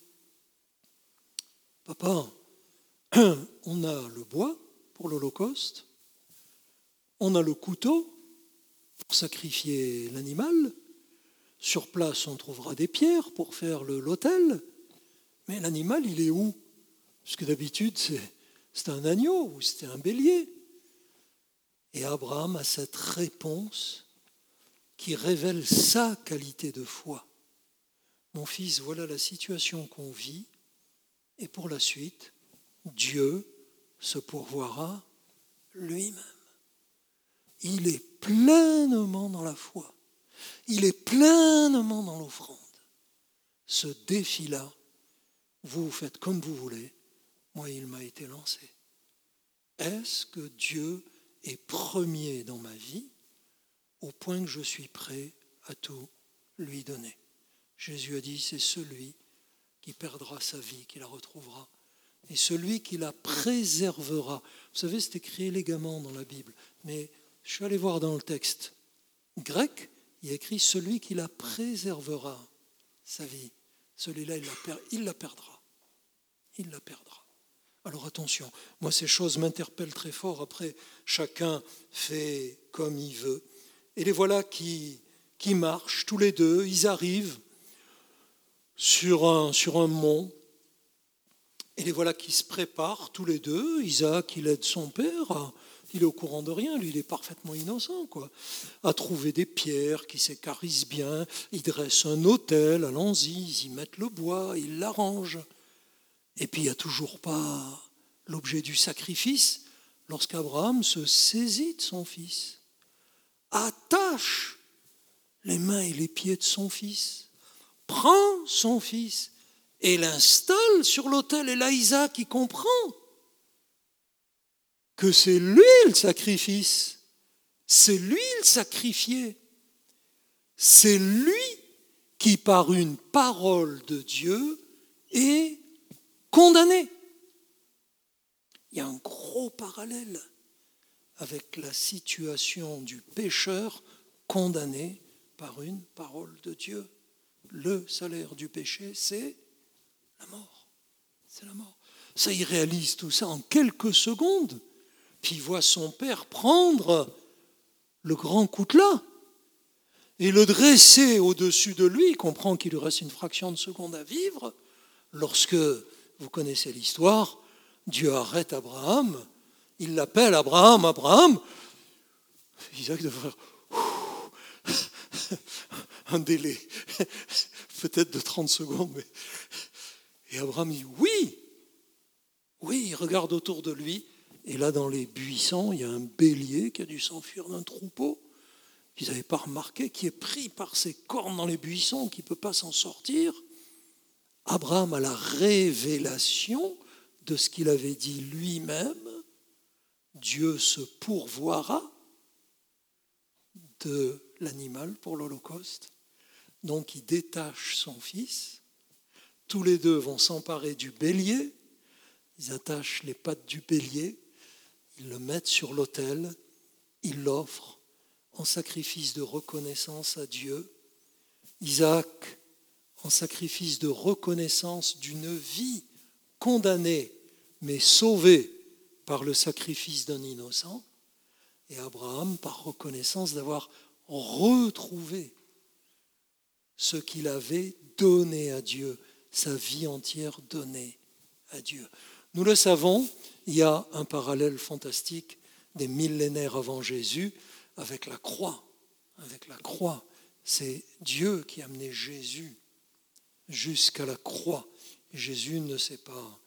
Papa, (clears throat) on a le bois pour l'Holocauste, on a le couteau sacrifier l'animal. Sur place, on trouvera des pierres pour faire l'autel. Mais l'animal, il est où? Parce que d'habitude, c'est un agneau ou c'était un bélier. Et Abraham a cette réponse qui révèle sa qualité de foi. Mon fils, voilà la situation qu'on vit, et pour la suite, Dieu se pourvoira lui-même. Il est pleinement dans la foi. Il est pleinement dans l'offrande. Ce défi-là, vous, faites comme vous voulez. Moi, il m'a été lancé. Est-ce que Dieu est premier dans ma vie au point que je suis prêt à tout lui donner Jésus a dit, c'est celui qui perdra sa vie, qui la retrouvera. Et celui qui la préservera. Vous savez, c'est écrit élégamment dans la Bible, mais je suis allé voir dans le texte grec, il a écrit celui qui la préservera, sa vie. Celui-là, il, il la perdra. Il la perdra. Alors attention, moi ces choses m'interpellent très fort. Après, chacun fait comme il veut. Et les voilà qui, qui marchent tous les deux. Ils arrivent sur un, sur un mont. Et les voilà qui se préparent tous les deux. Isaac, il aide son père il est au courant de rien, lui, il est parfaitement innocent, quoi. À trouver des pierres qui s'écarissent bien, il dresse un hôtel, allons-y, ils y mettent le bois, il l'arrange. Et puis il n'y a toujours pas l'objet du sacrifice lorsqu'Abraham se saisit de son fils, attache les mains et les pieds de son fils, prend son fils et l'installe sur l'autel. Et là, Isaac, comprend que c'est lui le sacrifice, c'est lui le sacrifié, c'est lui qui par une parole de Dieu est condamné. Il y a un gros parallèle avec la situation du pécheur condamné par une parole de Dieu. Le salaire du péché, c'est la mort. C'est la mort. Ça, il réalise tout ça en quelques secondes. Puis il voit son père prendre le grand coutelas et le dresser au-dessus de lui. Il comprend qu'il lui reste une fraction de seconde à vivre. Lorsque, vous connaissez l'histoire, Dieu arrête Abraham, Il l'appelle Abraham, Abraham. Isaac devrait un délai, peut-être de 30 secondes. Et Abraham dit oui, oui, il regarde autour de lui. Et là, dans les buissons, il y a un bélier qui a dû s'enfuir d'un troupeau qu'ils n'avaient pas remarqué, qui est pris par ses cornes dans les buissons, qui ne peut pas s'en sortir. Abraham a la révélation de ce qu'il avait dit lui-même. Dieu se pourvoira de l'animal pour l'Holocauste. Donc il détache son fils. Tous les deux vont s'emparer du bélier. Ils attachent les pattes du bélier. Ils le mettent sur l'autel. Ils l'offrent en sacrifice de reconnaissance à Dieu. Isaac, en sacrifice de reconnaissance d'une vie condamnée mais sauvée par le sacrifice d'un innocent. Et Abraham, par reconnaissance d'avoir retrouver ce qu'il avait donné à Dieu, sa vie entière donnée à Dieu. Nous le savons, il y a un parallèle fantastique des millénaires avant Jésus avec la croix. Avec la croix, c'est Dieu qui a amené Jésus jusqu'à la croix. Jésus ne s'est pas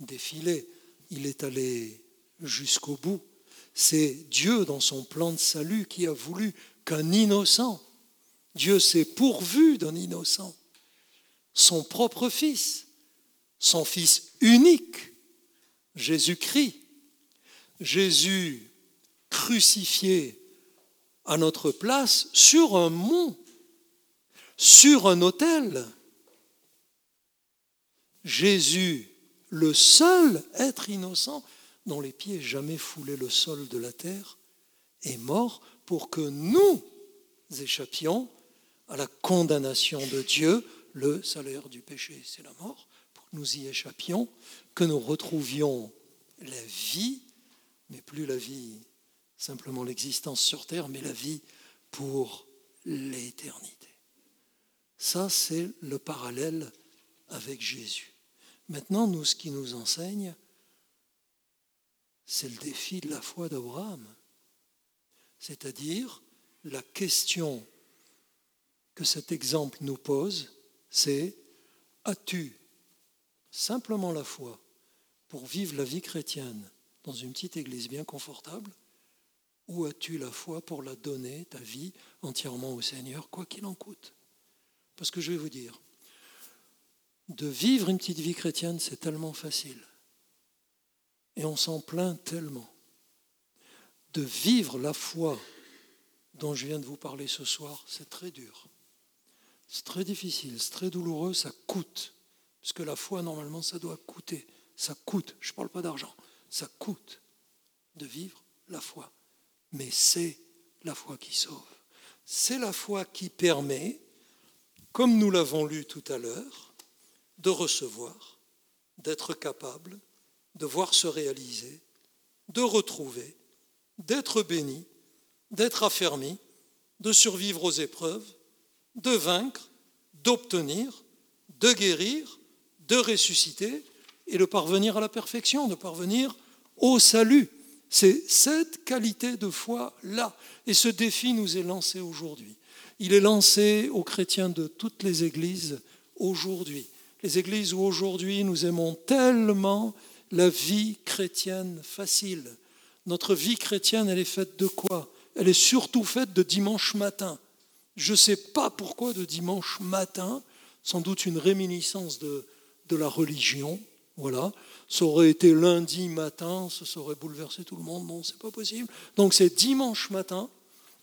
défilé, il est allé jusqu'au bout. C'est Dieu, dans son plan de salut, qui a voulu qu'un innocent, Dieu s'est pourvu d'un innocent, son propre fils, son fils unique, Jésus-Christ, Jésus crucifié à notre place sur un mont, sur un autel. Jésus, le seul être innocent dont les pieds jamais foulé le sol de la terre, est mort pour que nous échappions à la condamnation de Dieu. Le salaire du péché, c'est la mort. Pour que nous y échappions, que nous retrouvions la vie, mais plus la vie, simplement l'existence sur terre, mais la vie pour l'éternité. Ça, c'est le parallèle avec Jésus. Maintenant, nous, ce qui nous enseigne, c'est le défi de la foi d'Abraham. C'est-à-dire, la question que cet exemple nous pose, c'est as-tu simplement la foi pour vivre la vie chrétienne dans une petite église bien confortable ou as-tu la foi pour la donner, ta vie, entièrement au Seigneur, quoi qu'il en coûte? Parce que je vais vous dire, de vivre une petite vie chrétienne, c'est tellement facile. Et on s'en plaint tellement de vivre la foi dont je viens de vous parler ce soir, c'est très dur. C'est très difficile, c'est très douloureux, ça coûte. Parce que la foi, normalement, ça doit coûter. Ça coûte, je ne parle pas d'argent, ça coûte de vivre la foi. Mais c'est la foi qui sauve. C'est la foi qui permet, comme nous l'avons lu tout à l'heure, de recevoir, d'être capable, de voir se réaliser, de retrouver, d'être béni, d'être affermi, de survivre aux épreuves, de vaincre, d'obtenir, de guérir, de ressusciter et de parvenir à la perfection, de parvenir au salut. C'est cette qualité de foi-là. Et ce défi nous est lancé aujourd'hui. Il est lancé aux chrétiens de toutes les églises aujourd'hui. Les églises où aujourd'hui nous aimons tellement la vie chrétienne facile, notre vie chrétienne, elle est faite de quoi? Elle est surtout faite de dimanche matin. Je ne sais pas pourquoi de dimanche matin, sans doute une réminiscence de, de la religion. Voilà. Ça aurait été lundi matin, ça aurait bouleversé tout le monde. Non, c'est pas possible. Donc c'est dimanche matin.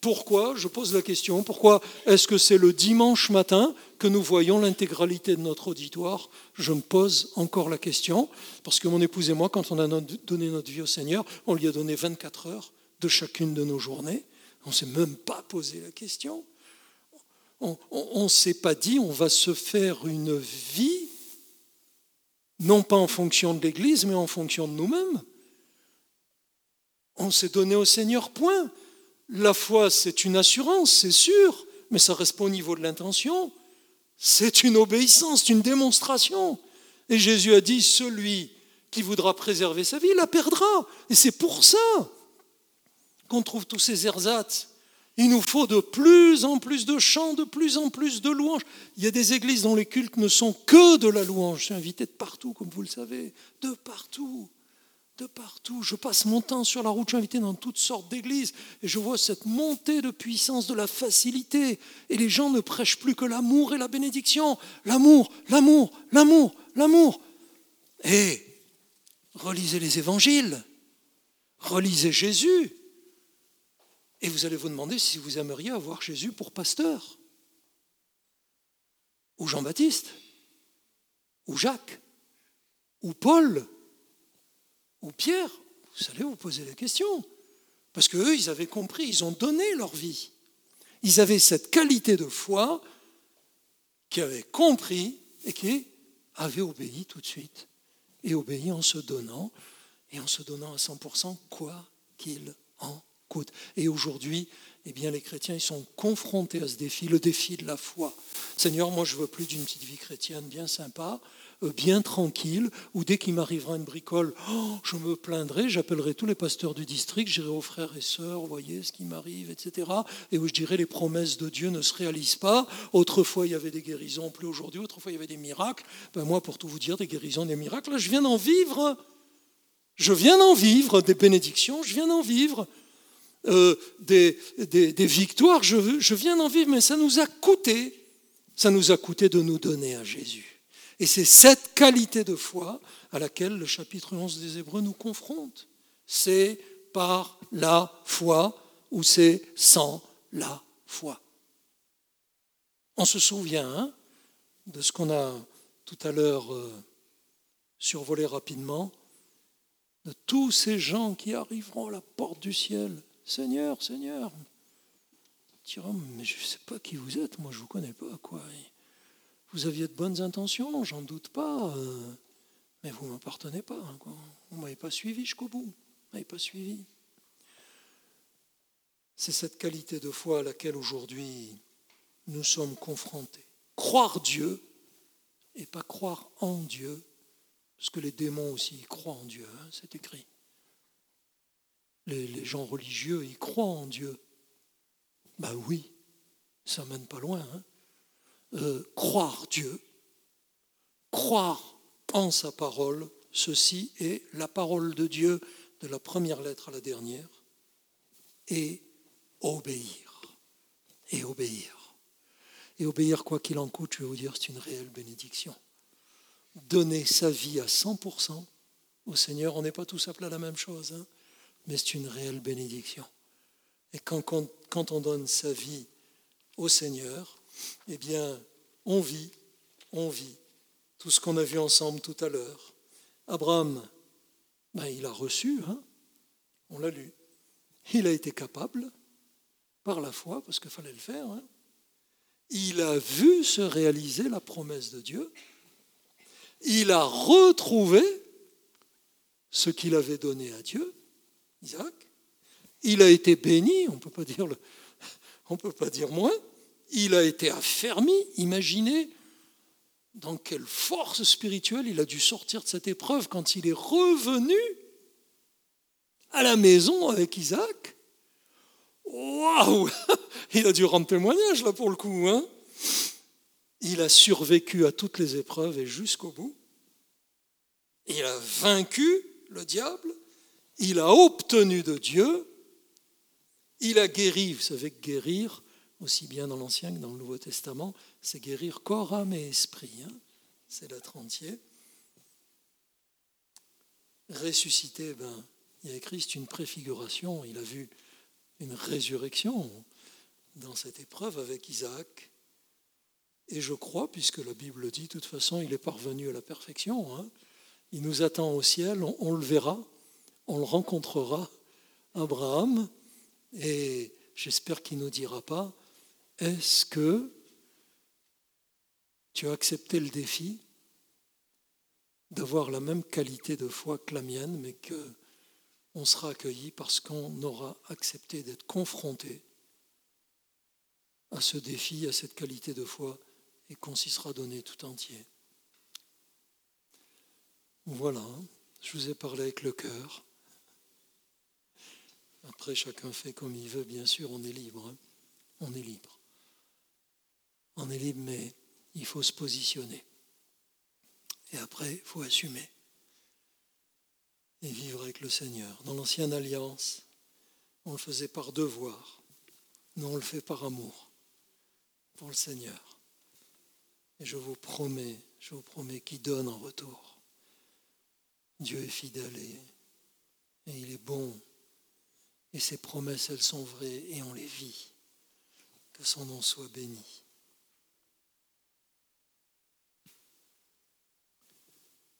Pourquoi Je pose la question. Pourquoi est-ce que c'est le dimanche matin que nous voyons l'intégralité de notre auditoire? Je me pose encore la question, parce que mon épouse et moi, quand on a donné notre vie au Seigneur, on lui a donné 24 heures de chacune de nos journées. On ne s'est même pas posé la question. On ne s'est pas dit, on va se faire une vie, non pas en fonction de l'Église, mais en fonction de nous-mêmes. On s'est donné au Seigneur, point. La foi, c'est une assurance, c'est sûr, mais ça reste pas au niveau de l'intention. C'est une obéissance, une démonstration. Et Jésus a dit, celui qui voudra préserver sa vie la perdra. Et c'est pour ça qu'on trouve tous ces ersatz. Il nous faut de plus en plus de chants, de plus en plus de louanges. Il y a des églises dont les cultes ne sont que de la louange. Suis invité de partout, comme vous le savez, de partout, de partout. Je passe mon temps sur la route, je suis invité dans toutes sortes d'églises, et je vois cette montée de puissance de la facilité. Et les gens ne prêchent plus que l'amour et la bénédiction. L'amour, l'amour, l'amour, l'amour. Et relisez les évangiles, relisez Jésus, et vous allez vous demander si vous aimeriez avoir Jésus pour pasteur, ou Jean-Baptiste, ou Jacques, ou Paul, ou Pierre. Vous allez vous poser la question. Parce qu'eux, ils avaient compris, ils ont donné leur vie. Ils avaient cette qualité de foi qui avaient compris et qui avaient obéi tout de suite. Et obéi en se donnant, et en se donnant à 100% quoi qu'il en et aujourd'hui, eh bien, les chrétiens ils sont confrontés à ce défi, le défi de la foi. Seigneur, moi, je veux plus d'une petite vie chrétienne bien sympa, bien tranquille, où dès qu'il m'arrivera une bricole, oh, je me plaindrai, j'appellerai tous les pasteurs du district, j'irai aux frères et sœurs, voyez ce qui m'arrive, etc. Et où je dirai les promesses de Dieu ne se réalisent pas. Autrefois, il y avait des guérisons, plus aujourd'hui. Autrefois, il y avait des miracles. Ben, moi, pour tout vous dire, des guérisons, des miracles, je viens d'en vivre. Je viens d'en vivre, des bénédictions, je viens d'en vivre. Euh, des, victoires, je, je viens d'en vivre, mais ça nous a coûté, ça nous a coûté de nous donner à Jésus. Et c'est cette qualité de foi à laquelle le chapitre 11 des Hébreux nous confronte. C'est par la foi ou c'est sans la foi. On se souvient hein, de ce qu'on a tout à l'heure euh, survolé rapidement, de tous ces gens qui arriveront à la porte du ciel Seigneur, Seigneur. mais je ne sais pas qui vous êtes, moi je ne vous connais pas. quoi. Vous aviez de bonnes intentions, j'en doute pas, euh, mais vous ne m'appartenez pas. Hein, vous ne m'avez pas suivi jusqu'au bout. Vous m'avez pas suivi. C'est cette qualité de foi à laquelle aujourd'hui nous sommes confrontés. Croire Dieu et pas croire en Dieu, parce que les démons aussi croient en Dieu, hein, c'est écrit les, gens religieux, ils croient en Dieu. Ben oui, ça mène pas loin. Hein. Euh, croire Dieu, croire en sa parole, ceci est la parole de Dieu de la première lettre à la dernière, et obéir. Et obéir. Et obéir quoi qu'il en coûte, je vais vous dire, c'est une réelle bénédiction. Donner sa vie à 100% au Seigneur, on n'est pas tous appelés à la même chose. Hein mais c'est une réelle bénédiction. Et quand, quand, on donne sa vie au Seigneur, eh bien, on vit, on vit tout ce qu'on a vu ensemble tout à l'heure. Abraham, ben, il a reçu, hein, on l'a lu. Il a été capable, par la foi, parce qu'il fallait le faire. Hein. Il a vu se réaliser la promesse de Dieu. Il a retrouvé ce qu'il avait donné à Dieu. Isaac. Il a été béni, on ne peut pas dire (laughs) on peut pas dire moins. Il a été affermi. Imaginez dans quelle force spirituelle il a dû sortir de cette épreuve quand il est revenu à la maison avec Isaac. Waouh Il a dû rendre témoignage là pour le coup. Hein il a survécu à toutes les épreuves et jusqu'au bout. Il a vaincu le diable il a obtenu de Dieu, il a guéri, vous savez que guérir, aussi bien dans l'Ancien que dans le Nouveau Testament, c'est guérir corps, âme et esprit. Hein. c'est l'être entier. Ressuscité, ben, il y a c'est une préfiguration, il a vu une résurrection dans cette épreuve avec Isaac. Et je crois, puisque la Bible dit, de toute façon, il est parvenu à la perfection. Hein. il nous attend au ciel, on le verra on le rencontrera, Abraham, et j'espère qu'il ne nous dira pas, est-ce que tu as accepté le défi d'avoir la même qualité de foi que la mienne, mais qu'on sera accueilli parce qu'on aura accepté d'être confronté à ce défi, à cette qualité de foi, et qu'on s'y sera donné tout entier? Voilà. Hein. Je vous ai parlé avec le cœur. Après, chacun fait comme il veut, bien sûr, on est libre. Hein. On est libre. On est libre, mais il faut se positionner. Et après, il faut assumer et vivre avec le Seigneur. Dans l'ancienne alliance, on le faisait par devoir. Nous, on le fait par amour pour le Seigneur. Et je vous promets, je vous promets qu'il donne en retour. Dieu est fidèle et, et il est bon. Et ses promesses, elles sont vraies et on les vit. Que son nom soit béni.